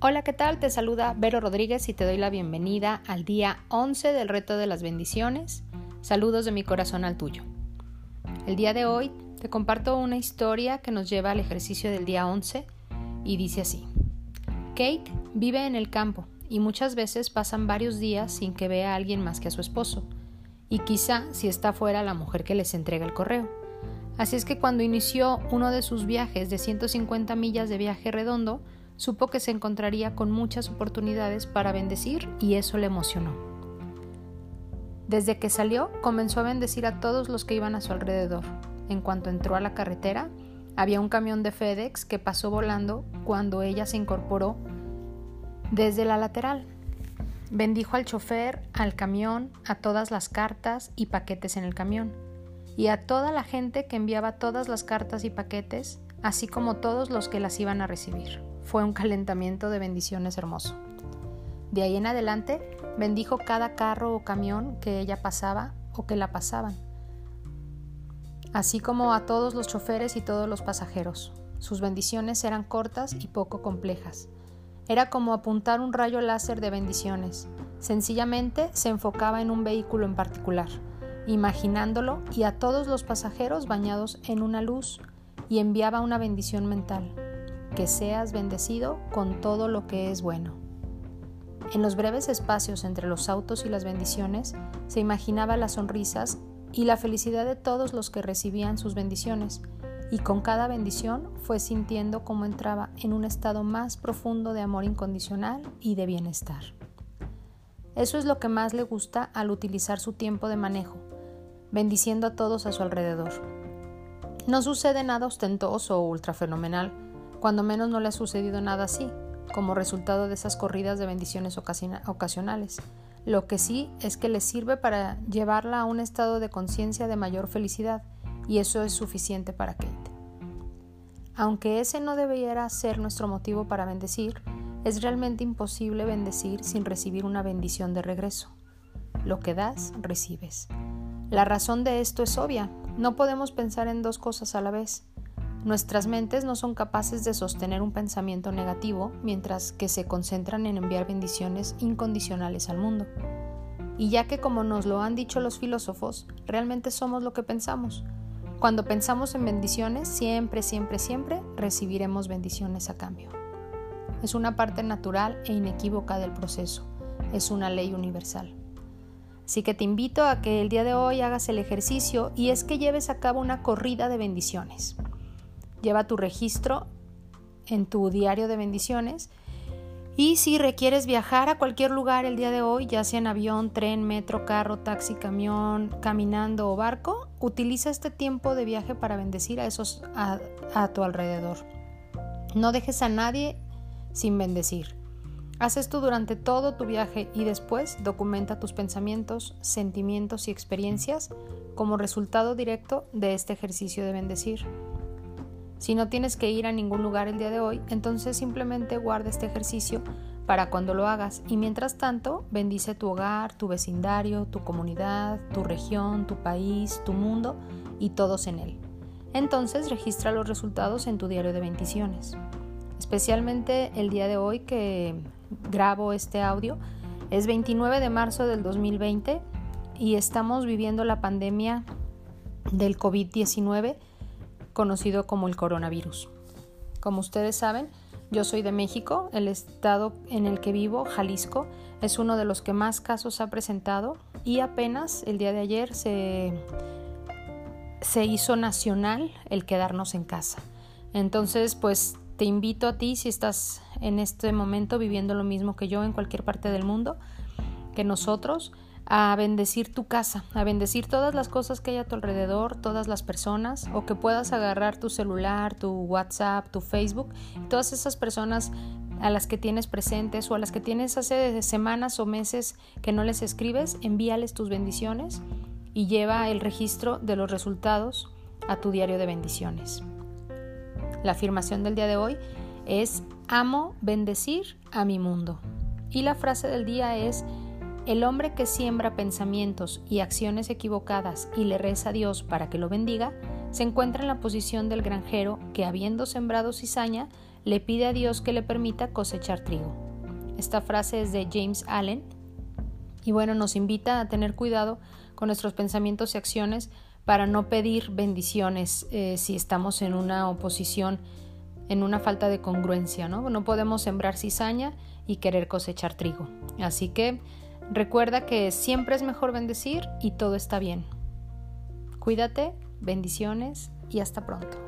Hola, ¿qué tal? Te saluda Vero Rodríguez y te doy la bienvenida al día 11 del reto de las bendiciones. Saludos de mi corazón al tuyo. El día de hoy te comparto una historia que nos lleva al ejercicio del día 11 y dice así. Kate vive en el campo y muchas veces pasan varios días sin que vea a alguien más que a su esposo, y quizá si está fuera la mujer que les entrega el correo. Así es que cuando inició uno de sus viajes de 150 millas de viaje redondo, supo que se encontraría con muchas oportunidades para bendecir y eso le emocionó. Desde que salió, comenzó a bendecir a todos los que iban a su alrededor. En cuanto entró a la carretera, había un camión de FedEx que pasó volando cuando ella se incorporó desde la lateral. Bendijo al chofer, al camión, a todas las cartas y paquetes en el camión, y a toda la gente que enviaba todas las cartas y paquetes, así como todos los que las iban a recibir fue un calentamiento de bendiciones hermoso. De ahí en adelante bendijo cada carro o camión que ella pasaba o que la pasaban, así como a todos los choferes y todos los pasajeros. Sus bendiciones eran cortas y poco complejas. Era como apuntar un rayo láser de bendiciones. Sencillamente se enfocaba en un vehículo en particular, imaginándolo y a todos los pasajeros bañados en una luz y enviaba una bendición mental que seas bendecido con todo lo que es bueno. En los breves espacios entre los autos y las bendiciones se imaginaba las sonrisas y la felicidad de todos los que recibían sus bendiciones, y con cada bendición fue sintiendo cómo entraba en un estado más profundo de amor incondicional y de bienestar. Eso es lo que más le gusta al utilizar su tiempo de manejo, bendiciendo a todos a su alrededor. No sucede nada ostentoso o ultrafenomenal, cuando menos no le ha sucedido nada así, como resultado de esas corridas de bendiciones ocasionales. Lo que sí es que le sirve para llevarla a un estado de conciencia de mayor felicidad, y eso es suficiente para Kate. Aunque ese no debiera ser nuestro motivo para bendecir, es realmente imposible bendecir sin recibir una bendición de regreso. Lo que das, recibes. La razón de esto es obvia. No podemos pensar en dos cosas a la vez. Nuestras mentes no son capaces de sostener un pensamiento negativo mientras que se concentran en enviar bendiciones incondicionales al mundo. Y ya que como nos lo han dicho los filósofos, realmente somos lo que pensamos. Cuando pensamos en bendiciones, siempre, siempre, siempre recibiremos bendiciones a cambio. Es una parte natural e inequívoca del proceso. Es una ley universal. Así que te invito a que el día de hoy hagas el ejercicio y es que lleves a cabo una corrida de bendiciones. Lleva tu registro en tu diario de bendiciones. Y si requieres viajar a cualquier lugar el día de hoy, ya sea en avión, tren, metro, carro, taxi, camión, caminando o barco, utiliza este tiempo de viaje para bendecir a esos a, a tu alrededor. No dejes a nadie sin bendecir. Haz esto durante todo tu viaje y después documenta tus pensamientos, sentimientos y experiencias como resultado directo de este ejercicio de bendecir. Si no tienes que ir a ningún lugar el día de hoy, entonces simplemente guarda este ejercicio para cuando lo hagas y mientras tanto bendice tu hogar, tu vecindario, tu comunidad, tu región, tu país, tu mundo y todos en él. Entonces registra los resultados en tu diario de bendiciones. Especialmente el día de hoy que grabo este audio es 29 de marzo del 2020 y estamos viviendo la pandemia del COVID-19 conocido como el coronavirus. Como ustedes saben, yo soy de México, el estado en el que vivo, Jalisco, es uno de los que más casos ha presentado y apenas el día de ayer se, se hizo nacional el quedarnos en casa. Entonces, pues te invito a ti, si estás en este momento viviendo lo mismo que yo en cualquier parte del mundo, que nosotros, a bendecir tu casa, a bendecir todas las cosas que hay a tu alrededor, todas las personas, o que puedas agarrar tu celular, tu WhatsApp, tu Facebook, todas esas personas a las que tienes presentes o a las que tienes hace semanas o meses que no les escribes, envíales tus bendiciones y lleva el registro de los resultados a tu diario de bendiciones. La afirmación del día de hoy es amo bendecir a mi mundo. Y la frase del día es el hombre que siembra pensamientos y acciones equivocadas y le reza a Dios para que lo bendiga, se encuentra en la posición del granjero que, habiendo sembrado cizaña, le pide a Dios que le permita cosechar trigo. Esta frase es de James Allen y bueno, nos invita a tener cuidado con nuestros pensamientos y acciones para no pedir bendiciones eh, si estamos en una oposición, en una falta de congruencia, ¿no? No podemos sembrar cizaña y querer cosechar trigo. Así que recuerda que siempre es mejor bendecir y todo está bien. Cuídate, bendiciones y hasta pronto.